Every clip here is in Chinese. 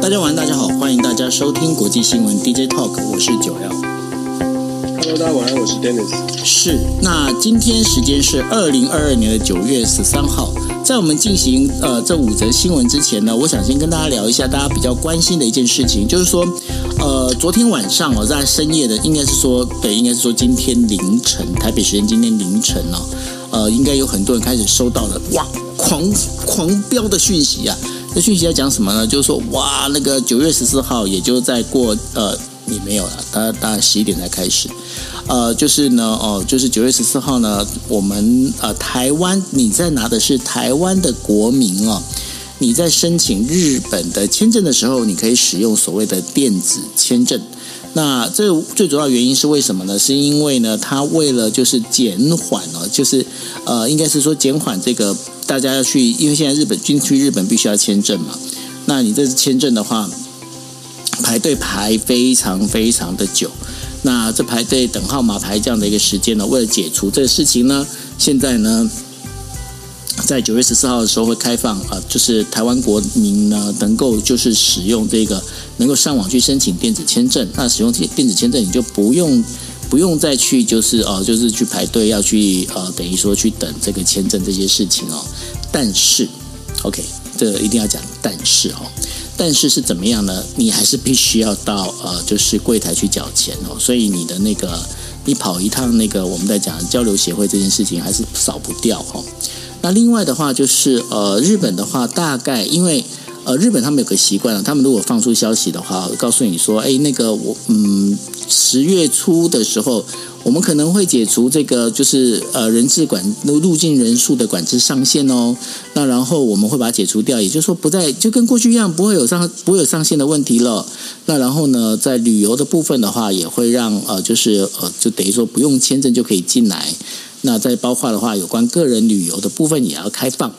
大家晚安，大家好，欢迎大家收听国际新闻 DJ Talk，我是九 L。Hello，大家晚安，我是 Dennis。是，那今天时间是二零二二年的九月十三号。在我们进行呃这五则新闻之前呢，我想先跟大家聊一下大家比较关心的一件事情，就是说，呃，昨天晚上哦，在深夜的，应该是说，对，应该是说今天凌晨，台北时间今天凌晨哦，呃，应该有很多人开始收到了哇，狂狂飙的讯息啊！这讯息在讲什么呢？就是说，哇，那个九月十四号，也就在过呃，也没有了，大大概十一点才开始。呃，就是呢，哦，就是九月十四号呢，我们呃台湾，你在拿的是台湾的国民哦，你在申请日本的签证的时候，你可以使用所谓的电子签证。那这最主要原因是为什么呢？是因为呢，它为了就是减缓哦，就是呃，应该是说减缓这个大家要去，因为现在日本军去日本必须要签证嘛。那你这次签证的话，排队排非常非常的久。那这排队等号码牌这样的一个时间呢，为了解除这个事情呢，现在呢，在九月十四号的时候会开放啊，就是台湾国民呢能够就是使用这个能够上网去申请电子签证。那使用电电子签证，你就不用不用再去就是哦，就是去排队要去呃，等于说去等这个签证这些事情哦。但是，OK，这一定要讲，但是哦。但是是怎么样呢？你还是必须要到呃，就是柜台去缴钱哦。所以你的那个，你跑一趟那个我们在讲交流协会这件事情还是少不掉哦。那另外的话就是呃，日本的话大概因为呃，日本他们有个习惯了，他们如果放出消息的话，告诉你说，哎，那个我嗯，十月初的时候。我们可能会解除这个，就是呃人质管入境人数的管制上限哦。那然后我们会把它解除掉，也就是说不再就跟过去一样，不会有上不会有上限的问题了。那然后呢，在旅游的部分的话，也会让呃就是呃就等于说不用签证就可以进来。那再包括的话，有关个人旅游的部分也要开放。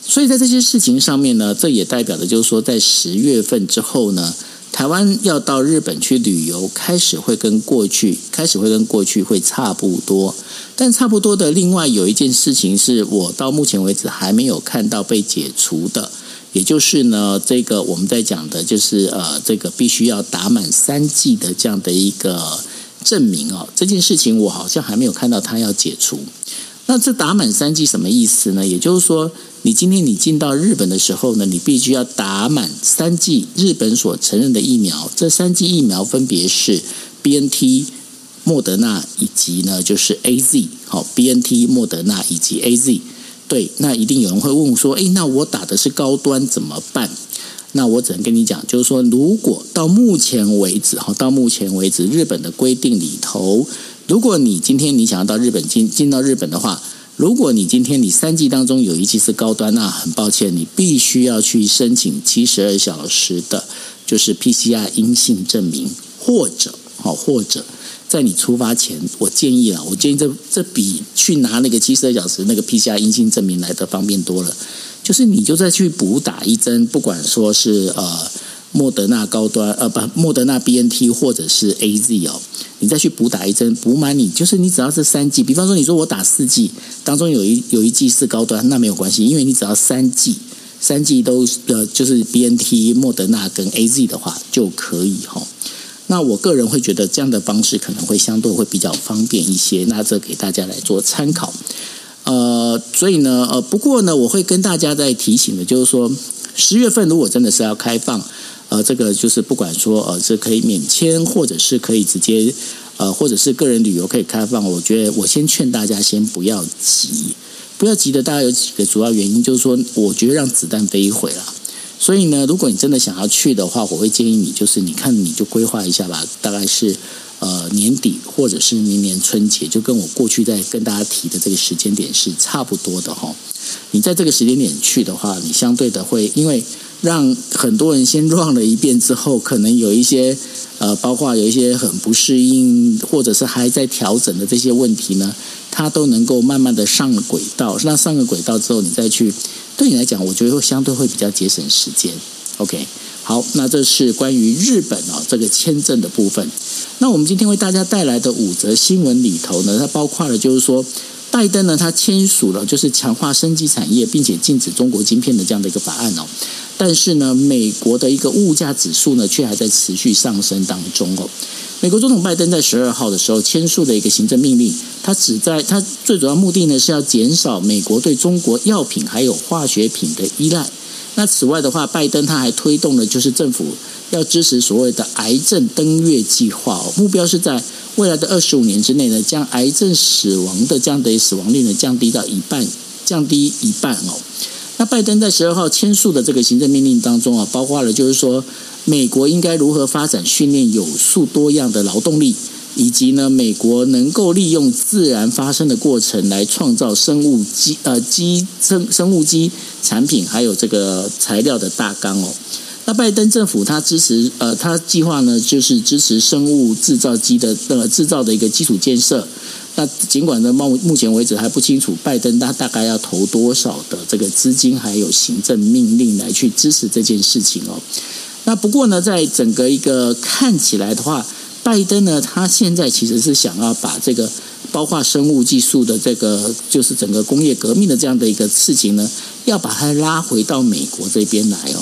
所以在这些事情上面呢，这也代表的就是说，在十月份之后呢。台湾要到日本去旅游，开始会跟过去开始会跟过去会差不多，但差不多的另外有一件事情是我到目前为止还没有看到被解除的，也就是呢，这个我们在讲的就是呃，这个必须要打满三剂的这样的一个证明哦，这件事情我好像还没有看到他要解除。那这打满三剂什么意思呢？也就是说，你今天你进到日本的时候呢，你必须要打满三剂日本所承认的疫苗。这三剂疫苗分别是 BNT、莫德纳以及呢就是 AZ。好，BNT、莫德纳以及 AZ。对，那一定有人会问说，诶，那我打的是高端怎么办？那我只能跟你讲，就是说，如果到目前为止，哈，到目前为止，日本的规定里头。如果你今天你想要到日本进进到日本的话，如果你今天你三剂当中有一剂是高端，那很抱歉，你必须要去申请七十二小时的，就是 PCR 阴性证明，或者好，或者在你出发前，我建议啊，我建议这这比去拿那个七十二小时那个 PCR 阴性证明来得方便多了，就是你就再去补打一针，不管说是呃。莫德纳高端，呃，不，莫德纳 BNT 或者是 AZ 哦，你再去补打一针，补满你就是你只要是三剂，比方说你说我打四剂，当中有一有一剂是高端，那没有关系，因为你只要三剂，三剂都呃就是 BNT、莫德纳跟 AZ 的话就可以哈。那我个人会觉得这样的方式可能会相对会比较方便一些，那这给大家来做参考。呃，所以呢，呃，不过呢，我会跟大家在提醒的，就是说十月份如果真的是要开放。呃，这个就是不管说呃，是可以免签，或者是可以直接呃，或者是个人旅游可以开放。我觉得我先劝大家先不要急，不要急的。大概有几个主要原因，就是说，我觉得让子弹飞一回了。所以呢，如果你真的想要去的话，我会建议你，就是你看你就规划一下吧，大概是呃年底或者是明年春节，就跟我过去在跟大家提的这个时间点是差不多的哈。你在这个时间点去的话，你相对的会因为。让很多人先转了一遍之后，可能有一些呃，包括有一些很不适应，或者是还在调整的这些问题呢，它都能够慢慢的上轨道。那上个轨道之后，你再去，对你来讲，我觉得会相对会比较节省时间。OK，好，那这是关于日本哦这个签证的部分。那我们今天为大家带来的五则新闻里头呢，它包括了就是说。拜登呢，他签署了就是强化生技产业，并且禁止中国晶片的这样的一个法案哦。但是呢，美国的一个物价指数呢，却还在持续上升当中哦。美国总统拜登在十二号的时候签署的一个行政命令，他旨在他最主要目的呢是要减少美国对中国药品还有化学品的依赖。那此外的话，拜登他还推动了就是政府要支持所谓的癌症登月计划哦，目标是在未来的二十五年之内呢，将癌症死亡的这样的死亡率呢降低到一半，降低一半哦。那拜登在十二号签署的这个行政命令当中啊，包括了就是说。美国应该如何发展训练有素多样的劳动力，以及呢，美国能够利用自然发生的过程来创造生物基呃基生生物基产品，还有这个材料的大纲哦。那拜登政府他支持呃，他计划呢就是支持生物制造机的呃制造的一个基础建设。那尽管呢，目目前为止还不清楚拜登他大概要投多少的这个资金，还有行政命令来去支持这件事情哦。那不过呢，在整个一个看起来的话，拜登呢，他现在其实是想要把这个包括生物技术的这个，就是整个工业革命的这样的一个事情呢，要把它拉回到美国这边来哦。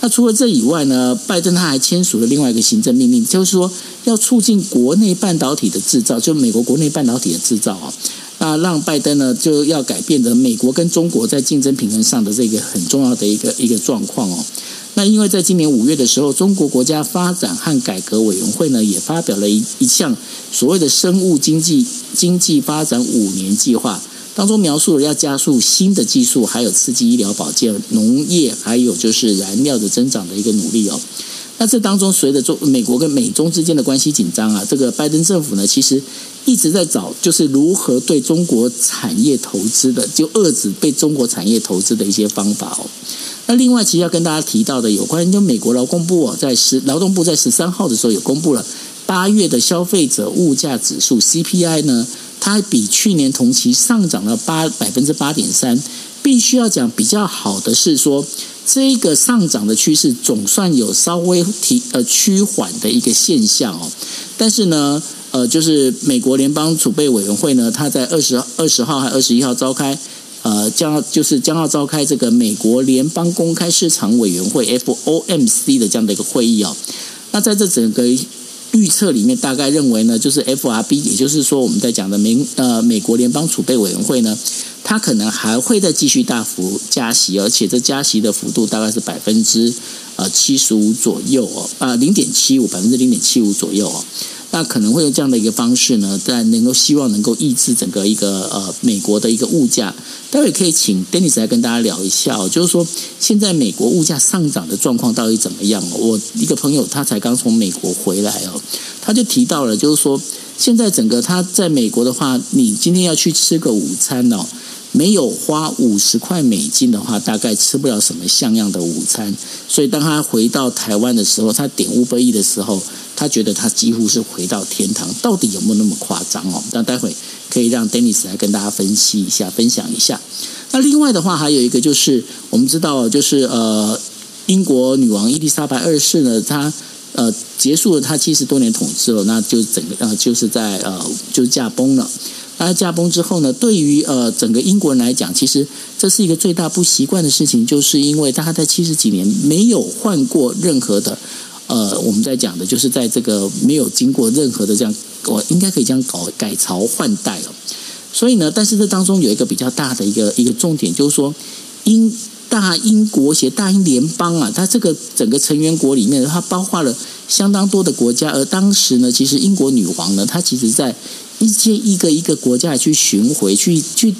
那除了这以外呢，拜登他还签署了另外一个行政命令，就是说要促进国内半导体的制造，就美国国内半导体的制造啊，那让拜登呢就要改变的美国跟中国在竞争平衡上的这个很重要的一个一个状况哦。那因为在今年五月的时候，中国国家发展和改革委员会呢也发表了一一项所谓的生物经济经济发展五年计划，当中描述了要加速新的技术，还有刺激医疗保健、农业，还有就是燃料的增长的一个努力哦。那这当中随着中美国跟美中之间的关系紧张啊，这个拜登政府呢其实一直在找就是如何对中国产业投资的，就遏制被中国产业投资的一些方法哦。那另外，其实要跟大家提到的有关，就美国劳工部哦在十劳动部在十三号的时候有公布了八月的消费者物价指数 CPI 呢，它比去年同期上涨了八百分之八点三。必须要讲比较好的是说，这个上涨的趋势总算有稍微提呃趋缓的一个现象哦。但是呢，呃，就是美国联邦储备委员会呢，它在二十二十号还二十一号召开。呃，将要就是将要召开这个美国联邦公开市场委员会 FOMC 的这样的一个会议哦。那在这整个预测里面，大概认为呢，就是 FRB，也就是说我们在讲的美呃美国联邦储备委员会呢，它可能还会再继续大幅加息，而且这加息的幅度大概是百分之呃七十五左右哦，啊零点七五百分之零点七五左右哦。那可能会用这样的一个方式呢，在能够希望能够抑制整个一个呃美国的一个物价。待会可以请 Dennis 来跟大家聊一下哦，就是说现在美国物价上涨的状况到底怎么样？我一个朋友他才刚从美国回来哦，他就提到了，就是说现在整个他在美国的话，你今天要去吃个午餐哦。没有花五十块美金的话，大概吃不了什么像样的午餐。所以当他回到台湾的时候，他点 Uber Eats 的时候，他觉得他几乎是回到天堂。到底有没有那么夸张哦？那待会可以让 Dennis 来跟大家分析一下，分享一下。那另外的话，还有一个就是我们知道，就是呃，英国女王伊丽莎白二世呢，她呃结束了她七十多年统治了，那就整个呃就是在呃就驾崩了。他驾崩之后呢，对于呃整个英国人来讲，其实这是一个最大不习惯的事情，就是因为他在七十几年没有换过任何的呃，我们在讲的就是在这个没有经过任何的这样，我应该可以这样搞改朝换代了。所以呢，但是这当中有一个比较大的一个一个重点，就是说英大英国协大英联邦啊，它这个整个成员国里面，它包括了相当多的国家，而当时呢，其实英国女王呢，她其实在。一些一个一个国家去巡回去去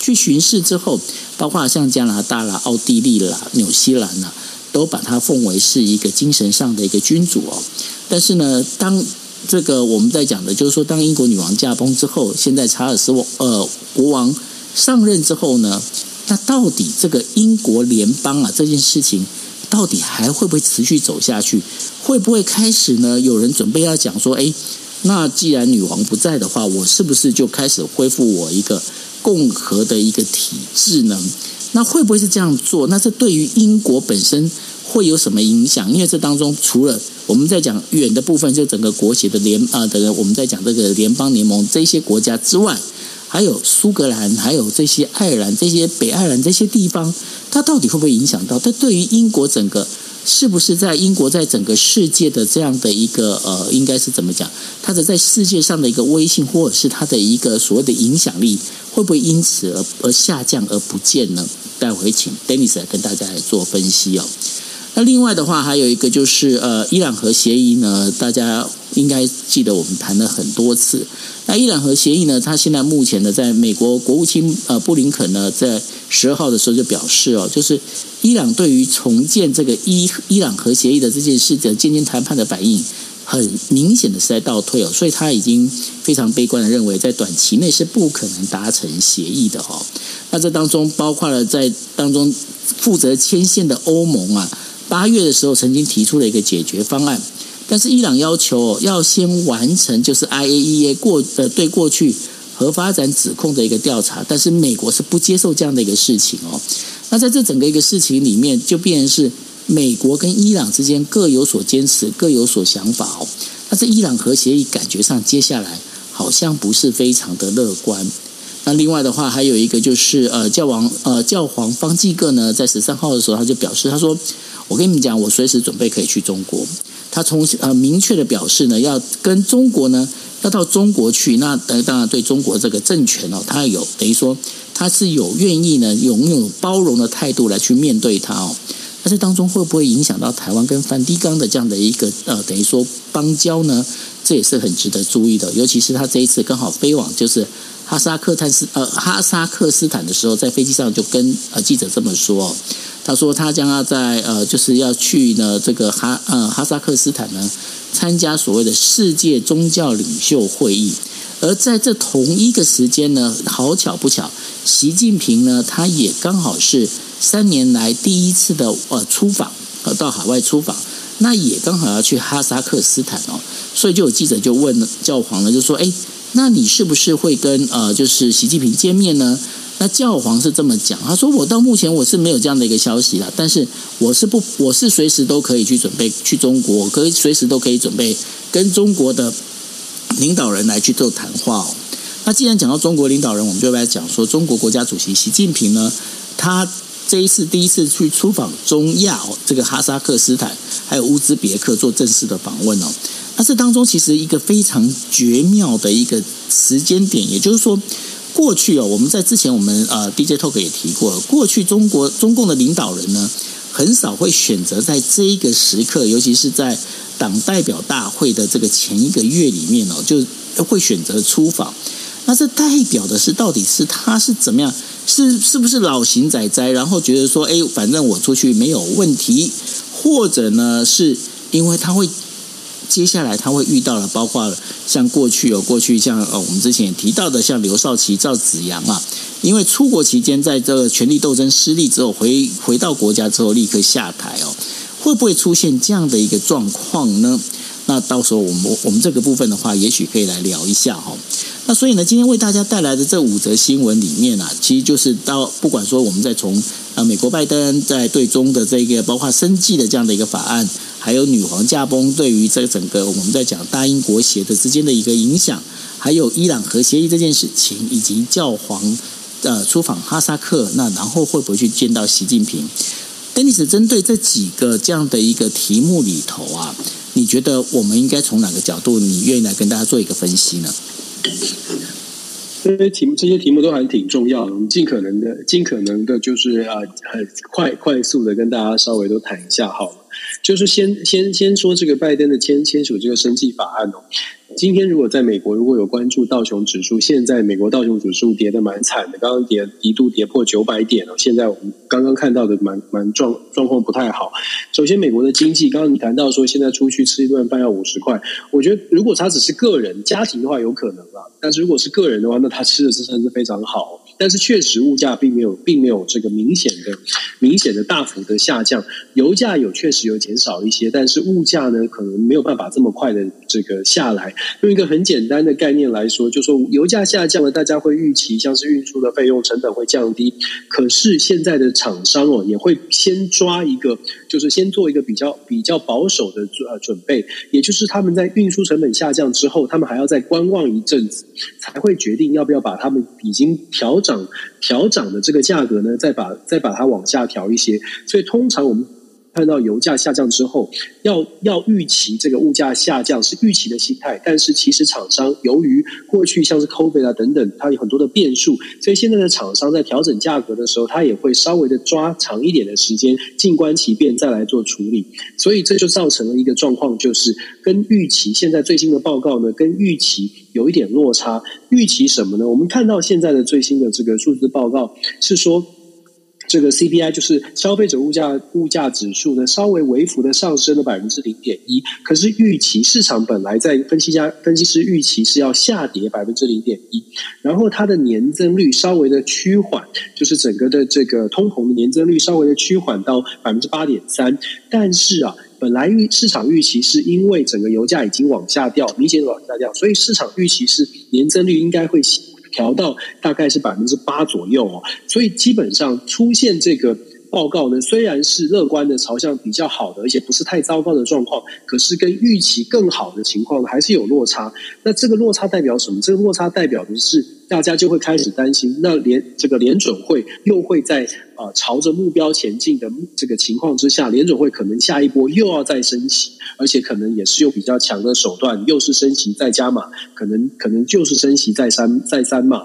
去巡视之后，包括像加拿大啦、奥地利啦、纽西兰啦，都把它奉为是一个精神上的一个君主哦。但是呢，当这个我们在讲的，就是说，当英国女王驾崩之后，现在查尔斯王呃国王上任之后呢，那到底这个英国联邦啊这件事情，到底还会不会持续走下去？会不会开始呢？有人准备要讲说，哎。那既然女王不在的话，我是不是就开始恢复我一个共和的一个体制呢？那会不会是这样做？那这对于英国本身会有什么影响？因为这当中除了我们在讲远的部分，就整个国协的联啊，等于我们在讲这个联邦联盟这些国家之外，还有苏格兰，还有这些爱尔兰、这些北爱尔兰这些地方，它到底会不会影响到？它对于英国整个是不是在英国在整个世界的这样的一个呃，应该是怎么讲？它的在世界上的一个威信，或者是它的一个所谓的影响力，会不会因此而而下降而不见呢？待会请 Dennis 来跟大家来做分析哦。那另外的话，还有一个就是呃，伊朗核协议呢，大家应该记得我们谈了很多次。那伊朗核协议呢，它现在目前呢，在美国国务卿呃布林肯呢，在十二号的时候就表示哦，就是伊朗对于重建这个伊伊朗核协议的这件事的渐渐谈判的反应，很明显的是在倒退哦，所以他已经非常悲观的认为，在短期内是不可能达成协议的哦。那这当中包括了在当中负责牵线的欧盟啊。八月的时候，曾经提出了一个解决方案，但是伊朗要求要先完成就是 IAEA 过呃对过去核发展指控的一个调查，但是美国是不接受这样的一个事情哦。那在这整个一个事情里面，就变成是美国跟伊朗之间各有所坚持，各有所想法哦。那这伊朗核协议感觉上接下来好像不是非常的乐观。那另外的话，还有一个就是呃，教王呃教皇方济各呢，在十三号的时候他就表示，他说。我跟你们讲，我随时准备可以去中国。他从呃明确的表示呢，要跟中国呢，要到中国去。那呃当然对中国这个政权哦，他有等于说他是有愿意呢，拥有包容的态度来去面对他哦。那这当中会不会影响到台湾跟梵蒂冈的这样的一个呃等于说邦交呢？这也是很值得注意的。尤其是他这一次刚好飞往就是哈萨克斯呃哈萨克斯坦的时候，在飞机上就跟呃记者这么说。他说，他将要在呃，就是要去呢这个哈呃哈萨克斯坦呢参加所谓的世界宗教领袖会议，而在这同一个时间呢，好巧不巧，习近平呢他也刚好是三年来第一次的呃出访，呃到海外出访，那也刚好要去哈萨克斯坦哦，所以就有记者就问教皇呢，就说，哎，那你是不是会跟呃就是习近平见面呢？那教皇是这么讲，他说：“我到目前我是没有这样的一个消息啦，但是我是不，我是随时都可以去准备去中国，可以随时都可以准备跟中国的领导人来去做谈话哦。那既然讲到中国领导人，我们就来讲说中国国家主席习近平呢，他这一次第一次去出访中亚，这个哈萨克斯坦还有乌兹别克做正式的访问哦。那这当中其实一个非常绝妙的一个时间点，也就是说。”过去哦，我们在之前我们呃 DJ Talk 也提过，过去中国中共的领导人呢，很少会选择在这一个时刻，尤其是在党代表大会的这个前一个月里面哦，就会选择出访。那这代表的是到底是他是怎么样？是是不是老型仔仔？然后觉得说，哎，反正我出去没有问题，或者呢，是因为他会。接下来他会遇到了，包括像过去有过去像呃我们之前也提到的像刘少奇、赵紫阳啊，因为出国期间在这个权力斗争失利之后回回到国家之后立刻下台哦，会不会出现这样的一个状况呢？那到时候我们我们这个部分的话，也许可以来聊一下哈。那所以呢，今天为大家带来的这五则新闻里面啊，其实就是到不管说我们在从呃美国拜登在对中的这个包括生计的这样的一个法案。还有女皇驾崩对于这整个我们在讲大英国协的之间的一个影响，还有伊朗核协议这件事情，以及教皇呃出访哈萨克，那然后会不会去见到习近平？Denis 针对这几个这样的一个题目里头啊，你觉得我们应该从哪个角度？你愿意来跟大家做一个分析呢？这些题目这些题目都还挺重要的，我们尽可能的尽可能的，就是啊很快快速的跟大家稍微都谈一下好了。就是先先先说这个拜登的签签署这个生技法案哦。今天如果在美国如果有关注道琼指数，现在美国道琼指数跌得蛮惨的，刚刚跌一度跌破九百点了。现在我们刚刚看到的蛮蛮状状况不太好。首先，美国的经济，刚刚你谈到说现在出去吃一顿饭要五十块，我觉得如果他只是个人家庭的话有可能啦，但是如果是个人的话，那他吃的是真的是非常好。但是确实物价并没有并没有这个明显的明显的大幅的下降，油价有确实有减少一些，但是物价呢可能没有办法这么快的这个下来。用一个很简单的概念来说，就说油价下降了，大家会预期像是运输的费用成本会降低，可是现在的厂商哦也会先抓一个，就是先做一个比较比较保守的呃准备，也就是他们在运输成本下降之后，他们还要再观望一阵子，才会决定要不要把他们已经调涨调涨的这个价格呢，再把再把它往下调一些。所以通常我们。看到油价下降之后，要要预期这个物价下降是预期的心态，但是其实厂商由于过去像是 COVID 啊等等，它有很多的变数，所以现在的厂商在调整价格的时候，它也会稍微的抓长一点的时间，静观其变再来做处理。所以这就造成了一个状况，就是跟预期现在最新的报告呢，跟预期有一点落差。预期什么呢？我们看到现在的最新的这个数字报告是说。这个 CPI 就是消费者物价物价指数呢，稍微微幅的上升了百分之零点一，可是预期市场本来在分析家分析师预期是要下跌百分之零点一，然后它的年增率稍微的趋缓，就是整个的这个通膨的年增率稍微的趋缓到百分之八点三，但是啊，本来预市场预期是因为整个油价已经往下掉，明显往下掉，所以市场预期是年增率应该会。调到大概是百分之八左右哦，所以基本上出现这个报告呢，虽然是乐观的，朝向比较好的，而且不是太糟糕的状况，可是跟预期更好的情况，还是有落差。那这个落差代表什么？这个落差代表的是。大家就会开始担心，那联这个联准会又会在呃朝着目标前进的这个情况之下，联准会可能下一波又要再升息，而且可能也是用比较强的手段，又是升息再加码，可能可能就是升息再三再三码，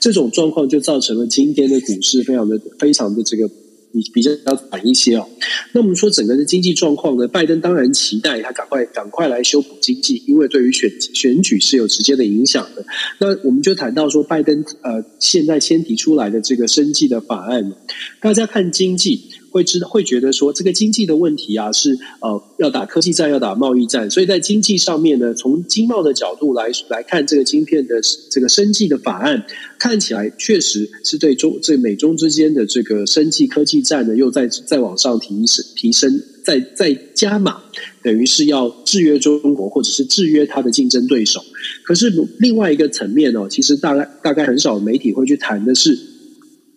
这种状况就造成了今天的股市非常的非常的这个。比比较要短一些哦。那我们说整个的经济状况呢？拜登当然期待他赶快赶快来修补经济，因为对于选选举是有直接的影响的。那我们就谈到说，拜登呃现在先提出来的这个生计的法案，大家看经济。会知道会觉得说，这个经济的问题啊，是呃要打科技战，要打贸易战，所以在经济上面呢，从经贸的角度来来看，这个晶片的这个生技的法案，看起来确实是对中这美中之间的这个生技科技战呢，又在再往上提升提升，再再加码，等于是要制约中国，或者是制约它的竞争对手。可是另外一个层面哦，其实大概大概很少媒体会去谈的是。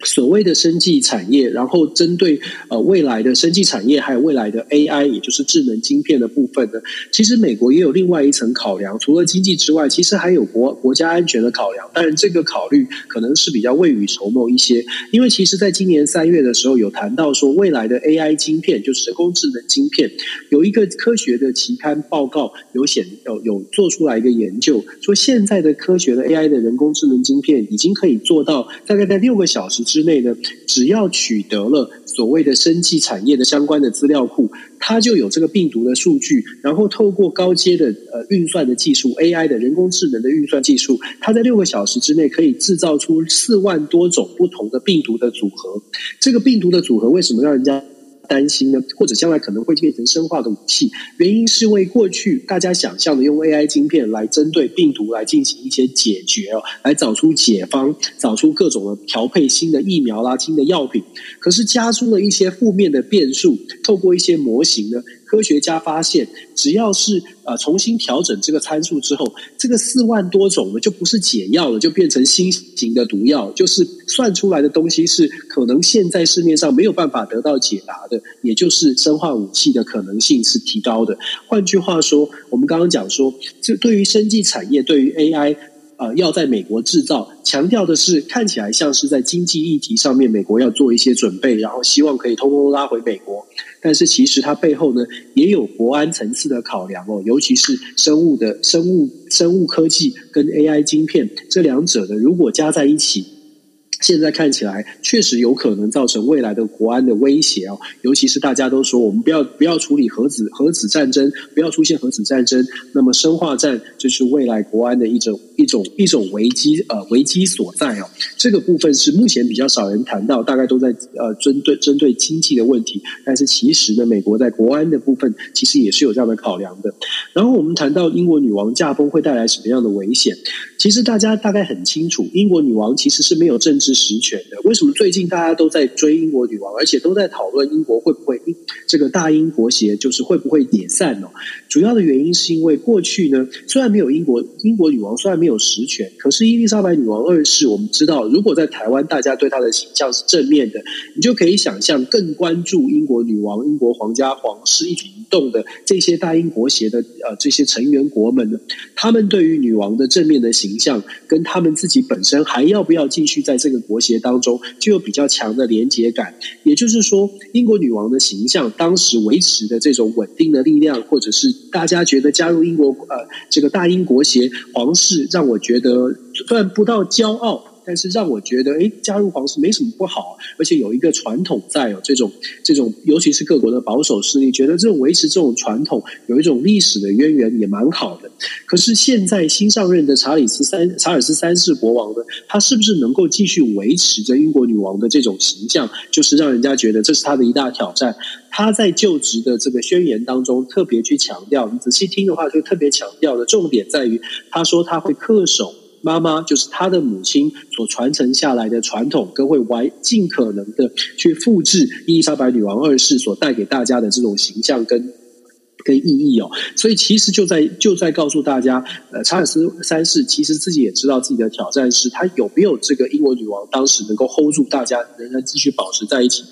所谓的生技产业，然后针对呃未来的生技产业，还有未来的 AI，也就是智能晶片的部分呢，其实美国也有另外一层考量，除了经济之外，其实还有国国家安全的考量。当然，这个考虑可能是比较未雨绸缪一些，因为其实在今年三月的时候有谈到说，未来的 AI 晶片，就是人工智能晶片，有一个科学的期刊报告有显有有做出来一个研究，说现在的科学的 AI 的人工智能晶片已经可以做到大概在六个小时之内呢，只要取得了所谓的生技产业的相关的资料库，它就有这个病毒的数据，然后透过高阶的呃运算的技术，AI 的人工智能的运算技术，它在六个小时之内可以制造出四万多种不同的病毒的组合。这个病毒的组合为什么让人家担心呢？或者将来可能会变成生化的武器？原因是为过去大家想象的用 AI 晶片来针对病毒来进行一些解决哦，来找出解方，找出各种的调配新的疫苗啦、新的药品。可是加出了一些负面的变数，透过一些模型呢。科学家发现，只要是呃重新调整这个参数之后，这个四万多种呢就不是解药了，就变成新型的毒药。就是算出来的东西是可能现在市面上没有办法得到解答的，也就是生化武器的可能性是提高的。换句话说，我们刚刚讲说，这对于生技产业，对于 AI。呃，要在美国制造，强调的是看起来像是在经济议题上面，美国要做一些准备，然后希望可以通通拉回美国。但是其实它背后呢，也有国安层次的考量哦，尤其是生物的生物生物科技跟 AI 晶片这两者呢，如果加在一起。现在看起来确实有可能造成未来的国安的威胁哦，尤其是大家都说我们不要不要处理核子核子战争，不要出现核子战争，那么生化战就是未来国安的一种一种一种危机呃危机所在哦。这个部分是目前比较少人谈到，大概都在呃针对针对经济的问题，但是其实呢，美国在国安的部分其实也是有这样的考量的。然后我们谈到英国女王驾崩会带来什么样的危险？其实大家大概很清楚，英国女王其实是没有政治实权的。为什么最近大家都在追英国女王，而且都在讨论英国会不会这个大英国协就是会不会解散呢？主要的原因是因为过去呢，虽然没有英国英国女王，虽然没有实权，可是伊丽莎白女王二世，我们知道，如果在台湾大家对她的形象是正面的，你就可以想象更关注英国女王、英国皇家皇室一举一动的这些大英国协的呃这些成员国们呢，他们对于女王的正面的形形象，跟他们自己本身还要不要继续在这个国协当中，就有比较强的连结感。也就是说，英国女王的形象当时维持的这种稳定的力量，或者是。大家觉得加入英国呃这个大英国协皇室，让我觉得算不到骄傲，但是让我觉得诶加入皇室没什么不好，而且有一个传统在哦，这种这种尤其是各国的保守势力觉得这种维持这种传统有一种历史的渊源也蛮好的。可是现在新上任的查理斯三查尔斯三世国王呢，他是不是能够继续维持着英国女王的这种形象，就是让人家觉得这是他的一大挑战。他在就职的这个宣言当中特别去强调，你仔细听的话，就特别强调的重点在于，他说他会恪守妈妈，就是他的母亲所传承下来的传统，跟会完尽可能的去复制伊丽莎白女王二世所带给大家的这种形象跟跟意义哦。所以其实就在就在告诉大家，呃，查尔斯三世其实自己也知道自己的挑战是，他有没有这个英国女王当时能够 hold 住大家，仍然继续保持在一起。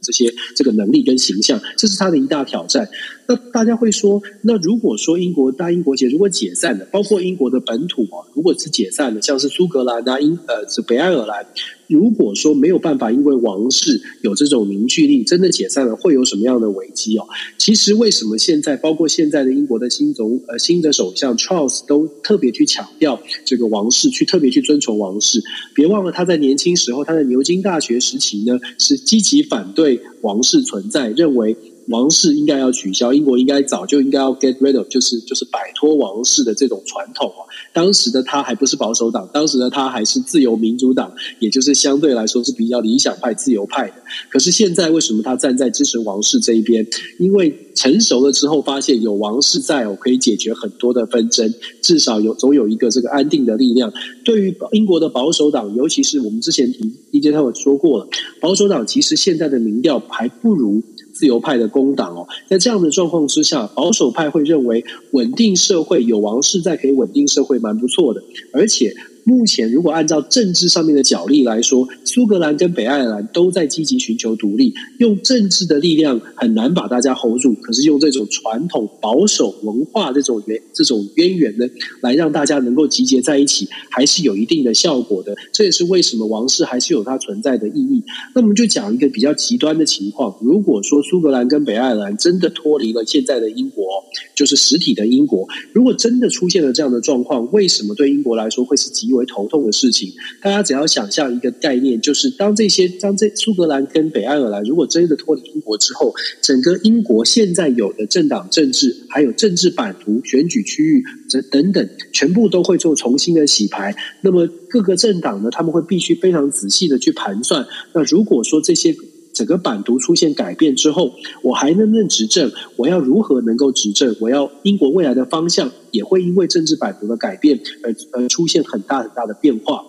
这些这个能力跟形象，这是他的一大挑战。那大家会说，那如果说英国大英国协如果解散了，包括英国的本土啊，如果是解散了，像是苏格兰啊、英呃是北爱尔兰，如果说没有办法，因为王室有这种凝聚力，真的解散了，会有什么样的危机哦？其实为什么现在包括现在的英国的新总呃新的首相 Charles 都特别去强调这个王室，去特别去遵从王室？别忘了他在年轻时候，他在牛津大学时期呢，是积极反对王室存在，认为。王室应该要取消，英国应该早就应该要 get rid of，就是就是摆脱王室的这种传统啊。当时的他还不是保守党，当时的他还是自由民主党，也就是相对来说是比较理想派、自由派的。可是现在为什么他站在支持王室这一边？因为成熟了之后，发现有王室在，我可以解决很多的纷争，至少有总有一个这个安定的力量。对于英国的保守党，尤其是我们之前 DJ 他有说过了，保守党其实现在的民调还不如。自由派的工党哦，在这样的状况之下，保守派会认为稳定社会有王室在可以稳定社会蛮不错的，而且。目前，如果按照政治上面的角力来说，苏格兰跟北爱尔兰都在积极寻求独立，用政治的力量很难把大家 hold 住。可是用这种传统保守文化这种源这种渊源呢，来让大家能够集结在一起，还是有一定的效果的。这也是为什么王室还是有它存在的意义。那我们就讲一个比较极端的情况：如果说苏格兰跟北爱尔兰真的脱离了现在的英国，就是实体的英国，如果真的出现了这样的状况，为什么对英国来说会是极为头痛的事情，大家只要想象一个概念，就是当这些当这苏格兰跟北爱尔兰如果真的脱离英国之后，整个英国现在有的政党政治，还有政治版图、选举区域这等等，全部都会做重新的洗牌。那么各个政党呢，他们会必须非常仔细的去盘算。那如果说这些整个版图出现改变之后，我还能不能执政？我要如何能够执政？我要英国未来的方向也会因为政治版图的改变而而出现很大很大的变化。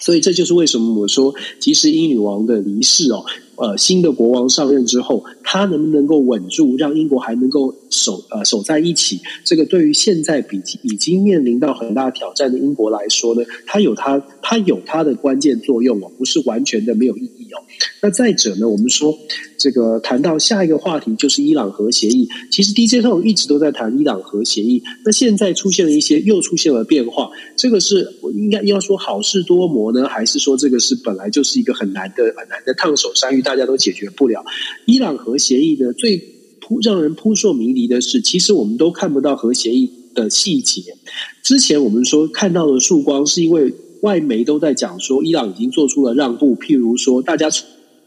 所以这就是为什么我说，即使英女王的离世哦，呃，新的国王上任之后，他能不能够稳住，让英国还能够守呃守在一起？这个对于现在比已经面临到很大挑战的英国来说呢，它有它它有它的关键作用哦，不是完全的没有意义那再者呢，我们说这个谈到下一个话题就是伊朗核协议。其实 DJT 一直都在谈伊朗核协议。那现在出现了一些，又出现了变化。这个是应该要说好事多磨呢，还是说这个是本来就是一个很难的、很难的烫手山芋，大家都解决不了？伊朗核协议呢，最扑让人扑朔迷离的是，其实我们都看不到核协议的细节。之前我们说看到的曙光，是因为外媒都在讲说，伊朗已经做出了让步，譬如说大家。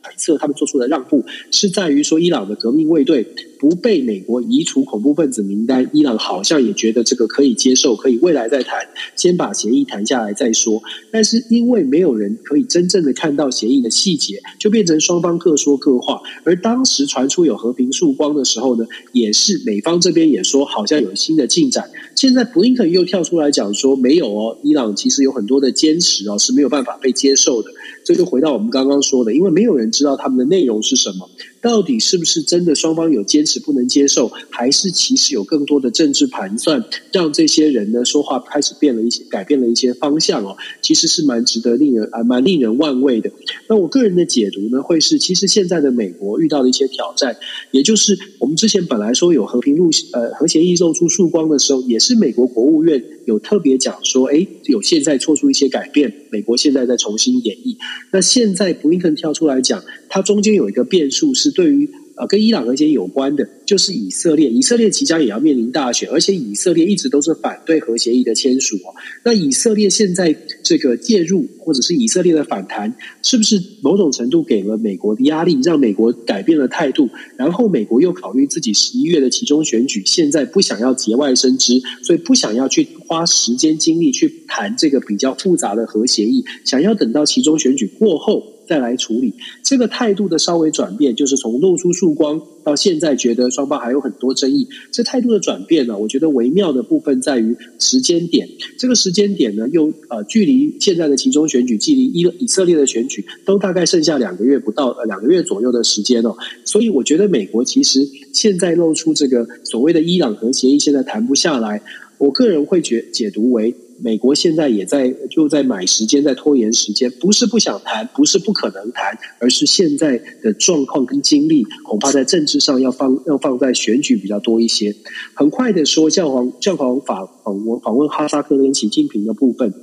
揣测他们做出的让步是在于说，伊朗的革命卫队不被美国移除恐怖分子名单，伊朗好像也觉得这个可以接受，可以未来再谈，先把协议谈下来再说。但是因为没有人可以真正的看到协议的细节，就变成双方各说各话。而当时传出有和平曙光的时候呢，也是美方这边也说好像有新的进展。现在布林肯又跳出来讲说没有哦，伊朗其实有很多的坚持哦，是没有办法被接受的。这就回到我们刚刚说的，因为没有人知道他们的内容是什么，到底是不是真的双方有坚持不能接受，还是其实有更多的政治盘算，让这些人呢说话开始变了一些，改变了一些方向哦，其实是蛮值得令人啊蛮令人万味的。那我个人的解读呢，会是其实现在的美国遇到的一些挑战，也就是我们之前本来说有和平路呃和协议露出曙光的时候，也是美国国务院有特别讲说，哎，有现在做出一些改变，美国现在在重新演绎。那现在布林肯跳出来讲，它中间有一个变数是对于呃跟伊朗和解有关的，就是以色列。以色列即将也要面临大选，而且以色列一直都是反对核协议的签署哦。那以色列现在这个介入，或者是以色列的反弹，是不是某种程度给了美国的压力，让美国改变了态度？然后美国又考虑自己十一月的其中选举，现在不想要节外生枝，所以不想要去花时间精力去谈这个比较复杂的核协议，想要等到其中选举过后。再来处理这个态度的稍微转变，就是从露出曙光到现在觉得双方还有很多争议。这态度的转变呢，我觉得微妙的部分在于时间点。这个时间点呢，又呃距离现在的其中选举，距离以以色列的选举都大概剩下两个月不到，呃两个月左右的时间哦。所以我觉得美国其实现在露出这个所谓的伊朗核协议现在谈不下来，我个人会觉解读为。美国现在也在就在买时间，在拖延时间，不是不想谈，不是不可能谈，而是现在的状况跟精力恐怕在政治上要放 要放在选举比较多一些。很快的说，教皇教皇访访问访问哈萨克跟习近平的部分，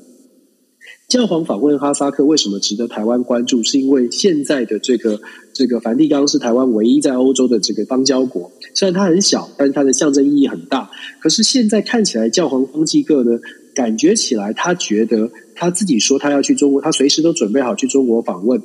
教皇访问哈萨克为什么值得台湾关注？是因为现在的这个这个梵蒂冈是台湾唯一在欧洲的这个邦交国，虽然它很小，但是它的象征意义很大。可是现在看起来，教皇方济各呢？感觉起来，他觉得他自己说他要去中国，他随时都准备好去中国访问。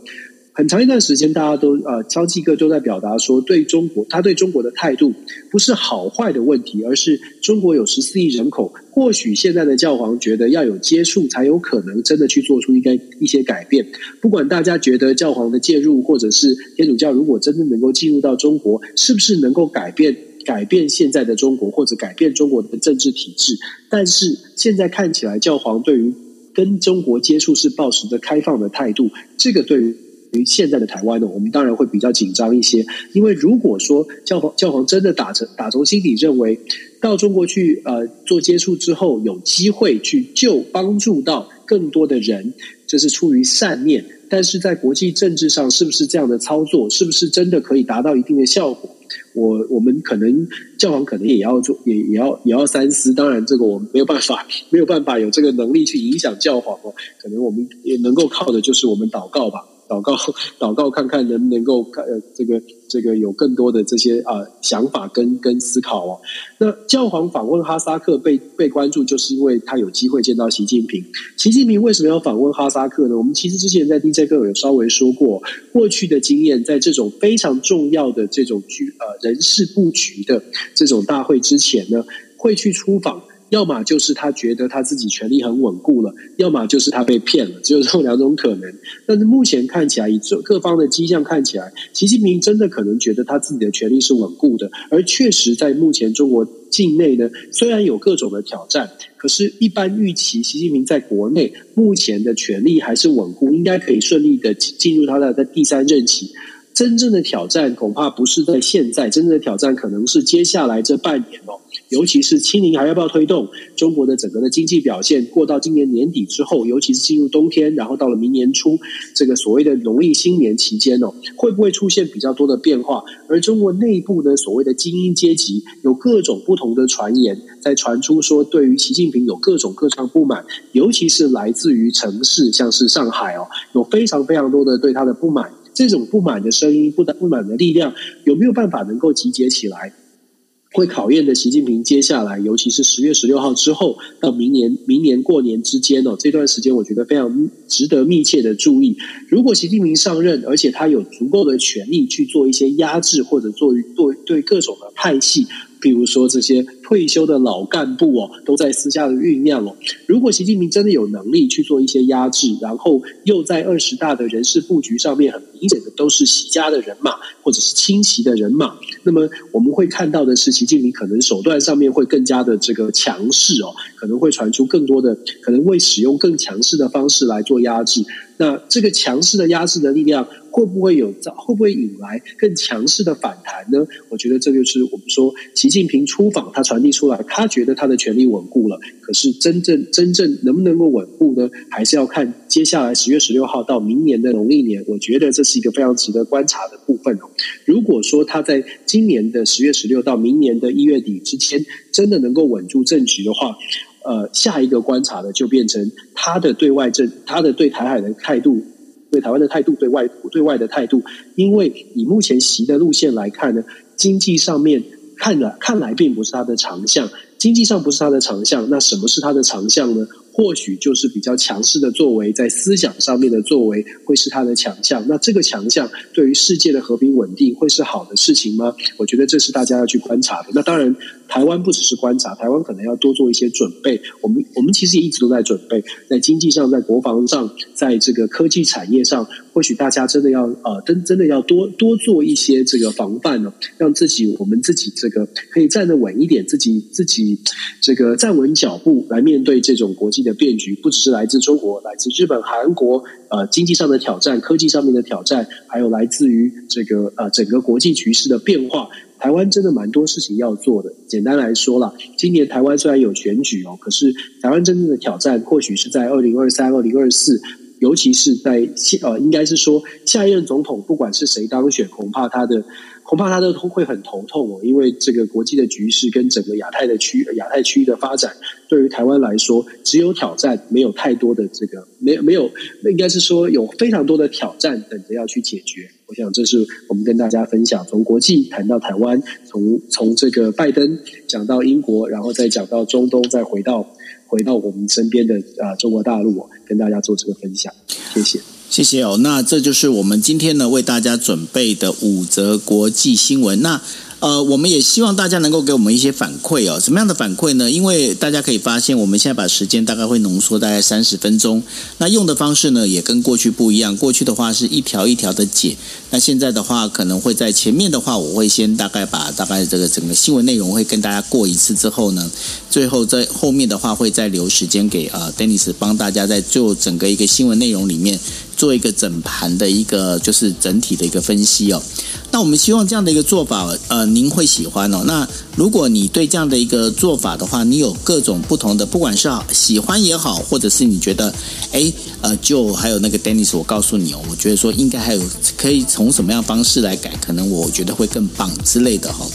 很长一段时间，大家都呃，方济各都在表达说，对中国，他对中国的态度不是好坏的问题，而是中国有十四亿人口，或许现在的教皇觉得要有接触，才有可能真的去做出一个一些改变。不管大家觉得教皇的介入，或者是天主教如果真的能够进入到中国，是不是能够改变？改变现在的中国，或者改变中国的政治体制，但是现在看起来，教皇对于跟中国接触是抱持着开放的态度。这个对于于现在的台湾呢，我们当然会比较紧张一些。因为如果说教皇教皇真的打成打从心底认为到中国去呃做接触之后，有机会去救帮助到更多的人，这是出于善念。但是在国际政治上，是不是这样的操作，是不是真的可以达到一定的效果？我我们可能教皇可能也要做，也也要也要三思。当然，这个我们没有办法，没有办法有这个能力去影响教皇哦。可能我们也能够靠的就是我们祷告吧。祷告，祷告，看看能不能够看呃，这个这个有更多的这些啊、呃、想法跟跟思考哦。那教皇访问哈萨克被被关注，就是因为他有机会见到习近平。习近平为什么要访问哈萨克呢？我们其实之前在 DJ 课有稍微说过，过去的经验，在这种非常重要的这种局呃人事布局的这种大会之前呢，会去出访。要么就是他觉得他自己权力很稳固了，要么就是他被骗了，只有这 两种可能。但是目前看起来，以各方的迹象看起来，习近平真的可能觉得他自己的权力是稳固的，而确实在目前中国境内呢，虽然有各种的挑战，可是一般预期习近平在国内目前的权力还是稳固，应该可以顺利的进入他的在第三任期。真正的挑战恐怕不是在现在，真正的挑战可能是接下来这半年哦。尤其是清零还要不要推动？中国的整个的经济表现过到今年年底之后，尤其是进入冬天，然后到了明年初，这个所谓的农历新年期间哦，会不会出现比较多的变化？而中国内部呢，所谓的精英阶级有各种不同的传言在传出，说对于习近平有各种各样不满，尤其是来自于城市，像是上海哦，有非常非常多的对他的不满。这种不满的声音、不不满的力量，有没有办法能够集结起来？会考验的习近平接下来，尤其是十月十六号之后到明年明年过年之间哦，这段时间我觉得非常值得密切的注意。如果习近平上任，而且他有足够的权力去做一些压制，或者做对对各种的派系。比如说这些退休的老干部哦，都在私下的酝酿哦。如果习近平真的有能力去做一些压制，然后又在二十大的人事布局上面很明显的都是习家的人马，或者是亲习的人马，那么我们会看到的是，习近平可能手段上面会更加的这个强势哦，可能会传出更多的，可能会使用更强势的方式来做压制。那这个强势的压制的力量。会不会有造会不会引来更强势的反弹呢？我觉得这就是我们说习近平出访，他传递出来，他觉得他的权力稳固了。可是真正真正能不能够稳固呢？还是要看接下来十月十六号到明年的农历年。我觉得这是一个非常值得观察的部分哦。如果说他在今年的十月十六到明年的一月底之间真的能够稳住政局的话，呃，下一个观察的就变成他的对外政，他的对台海的态度。对台湾的态度，对外对外的态度，因为以目前习的路线来看呢，经济上面看了看来并不是他的长项，经济上不是他的长项，那什么是他的长项呢？或许就是比较强势的作为，在思想上面的作为会是他的强项。那这个强项对于世界的和平稳定会是好的事情吗？我觉得这是大家要去观察的。那当然，台湾不只是观察，台湾可能要多做一些准备。我们我们其实也一直都在准备，在经济上，在国防上，在这个科技产业上，或许大家真的要呃，真真的要多多做一些这个防范呢，让自己我们自己这个可以站得稳一点，自己自己这个站稳脚步来面对这种国际的变局，不只是来自中国，来自日本、韩国，呃，经济上的挑战，科技上面的挑战，还有来自于这个呃整个国际局势的变化。台湾真的蛮多事情要做的。简单来说啦，今年台湾虽然有选举哦，可是台湾真正的挑战或许是在二零二三、二零二四，尤其是在下呃，应该是说下一任总统不管是谁当选，恐怕他的。恐怕他都会很头痛哦，因为这个国际的局势跟整个亚太的区亚太区域的发展，对于台湾来说只有挑战，没有太多的这个没有没有，应该是说有非常多的挑战等着要去解决。我想这是我们跟大家分享，从国际谈到台湾，从从这个拜登讲到英国，然后再讲到中东，再回到回到我们身边的啊、中国大陆，跟大家做这个分享，谢谢。谢谢哦，那这就是我们今天呢为大家准备的五则国际新闻。那呃，我们也希望大家能够给我们一些反馈哦。什么样的反馈呢？因为大家可以发现，我们现在把时间大概会浓缩大概三十分钟。那用的方式呢，也跟过去不一样。过去的话是一条一条的解，那现在的话可能会在前面的话，我会先大概把大概这个整个新闻内容会跟大家过一次之后呢，最后在后面的话会再留时间给呃，Denis 帮大家在做整个一个新闻内容里面。做一个整盘的一个就是整体的一个分析哦。那我们希望这样的一个做法，呃，您会喜欢哦。那如果你对这样的一个做法的话，你有各种不同的，不管是喜欢也好，或者是你觉得，诶，呃，就还有那个 Dennis，我告诉你哦，我觉得说应该还有可以从什么样方式来改，可能我觉得会更棒之类的哈、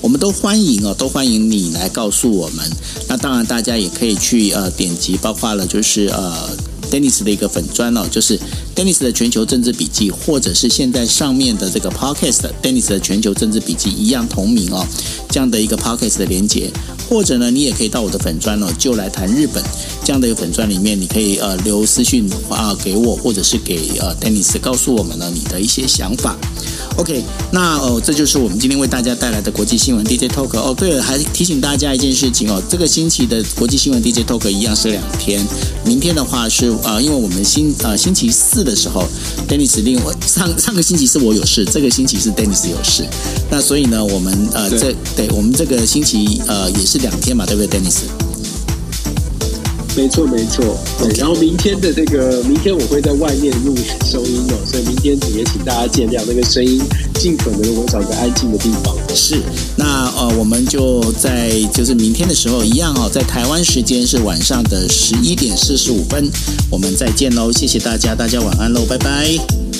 我们都欢迎哦，都欢迎你来告诉我们。那当然，大家也可以去呃点击，包括了就是呃。Dennis 的一个粉砖哦，就是 Dennis 的全球政治笔记，或者是现在上面的这个 Podcast Dennis 的全球政治笔记一样同名哦，这样的一个 Podcast 的连接，或者呢，你也可以到我的粉砖哦，就来谈日本这样的一个粉砖里面，你可以呃留私讯啊给我，或者是给呃 Dennis 告诉我们呢你的一些想法。OK，那哦，这就是我们今天为大家带来的国际新闻 DJ Talk 哦。对了，还提醒大家一件事情哦，这个星期的国际新闻 DJ Talk 一样是两天。明天的话是呃，因为我们星呃星期四的时候，Dennis 另外上上个星期是我有事，这个星期是 Dennis 有事。那所以呢，我们呃这对我们这个星期呃也是两天嘛，对不对，Dennis？没错，没错。对然后明天的这个，明天我会在外面录收音哦，所以明天也请大家见谅，那个声音尽可能的我找个安静的地方。是，那呃，我们就在就是明天的时候一样哦，在台湾时间是晚上的十一点四十五分，我们再见喽，谢谢大家，大家晚安喽，拜拜。